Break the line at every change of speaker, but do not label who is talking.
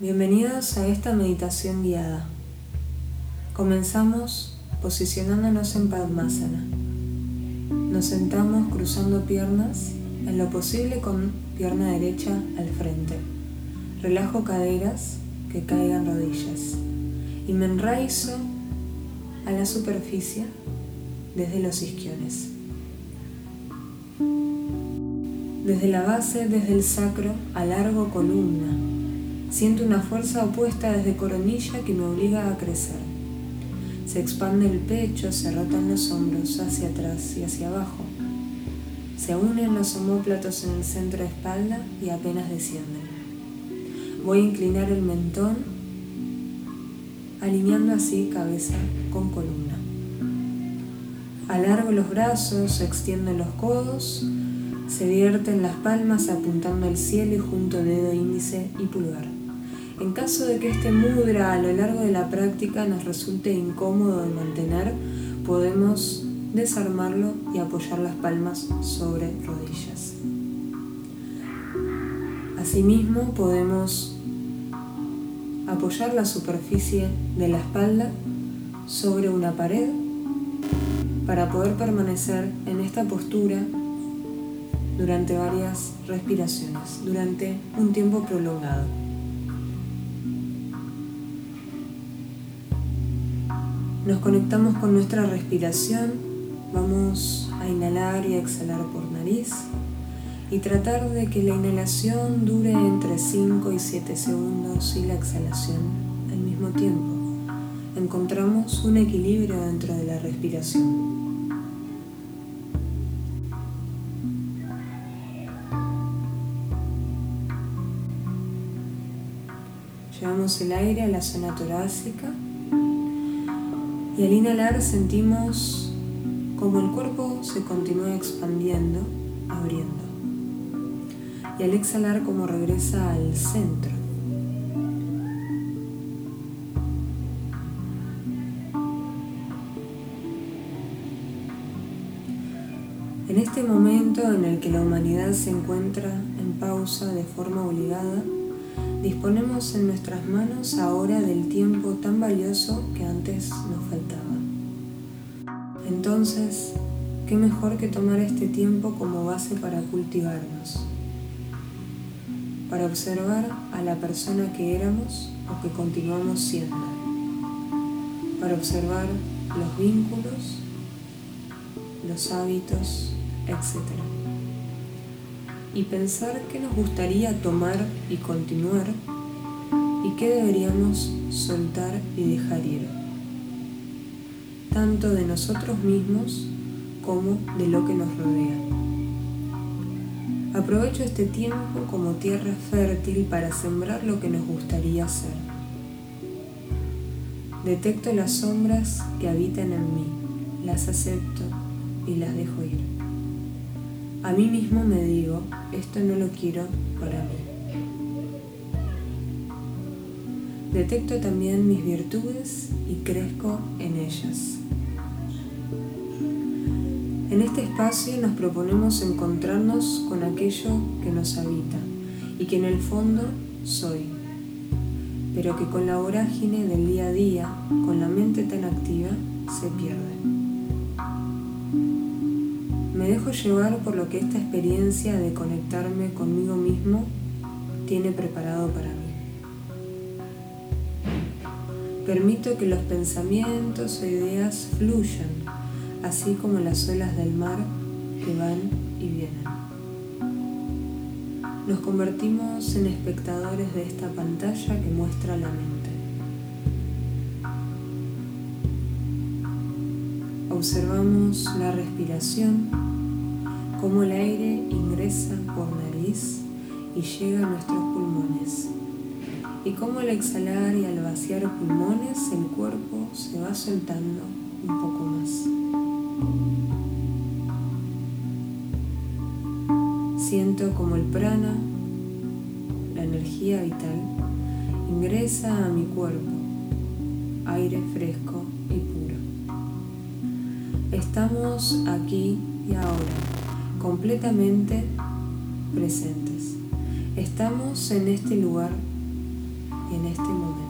Bienvenidos a esta meditación guiada. Comenzamos posicionándonos en Padmasana. Nos sentamos cruzando piernas, en lo posible con pierna derecha al frente. Relajo caderas, que caigan rodillas. Y me enraizo a la superficie desde los isquiones. Desde la base, desde el sacro, alargo columna Siento una fuerza opuesta desde coronilla que me obliga a crecer. Se expande el pecho, se rotan los hombros hacia atrás y hacia abajo. Se unen los homóplatos en el centro de espalda y apenas descienden. Voy a inclinar el mentón, alineando así cabeza con columna. Alargo los brazos, extiendo los codos, se vierten las palmas apuntando al cielo y junto dedo índice y pulgar. En caso de que este mudra a lo largo de la práctica nos resulte incómodo de mantener, podemos desarmarlo y apoyar las palmas sobre rodillas. Asimismo, podemos apoyar la superficie de la espalda sobre una pared para poder permanecer en esta postura durante varias respiraciones, durante un tiempo prolongado. Nos conectamos con nuestra respiración. Vamos a inhalar y a exhalar por nariz y tratar de que la inhalación dure entre 5 y 7 segundos y la exhalación al mismo tiempo. Encontramos un equilibrio dentro de la respiración. Llevamos el aire a la zona torácica y al inhalar sentimos como el cuerpo se continúa expandiendo, abriendo. Y al exhalar como regresa al centro. En este momento en el que la humanidad se encuentra en pausa de forma obligada, disponemos en nuestras manos ahora del tiempo tan valioso que antes nos faltaba. Entonces, ¿qué mejor que tomar este tiempo como base para cultivarnos? Para observar a la persona que éramos o que continuamos siendo. Para observar los vínculos, los hábitos, etc y pensar qué nos gustaría tomar y continuar y qué deberíamos soltar y dejar ir, tanto de nosotros mismos como de lo que nos rodea. Aprovecho este tiempo como tierra fértil para sembrar lo que nos gustaría hacer. Detecto las sombras que habitan en mí, las acepto y las dejo ir. A mí mismo me digo, esto no lo quiero para mí. Detecto también mis virtudes y crezco en ellas. En este espacio nos proponemos encontrarnos con aquello que nos habita y que en el fondo soy, pero que con la vorágine del día a día, con la mente tan activa, se pierde. Me dejo llevar por lo que esta experiencia de conectarme conmigo mismo tiene preparado para mí. Permito que los pensamientos o ideas fluyan, así como las olas del mar que van y vienen. Nos convertimos en espectadores de esta pantalla que muestra la mente. Observamos la respiración cómo el aire ingresa por nariz y llega a nuestros pulmones. Y cómo al exhalar y al vaciar pulmones el cuerpo se va soltando un poco más. Siento como el prana, la energía vital, ingresa a mi cuerpo, aire fresco. Estamos aquí y ahora completamente presentes. Estamos en este lugar en este momento.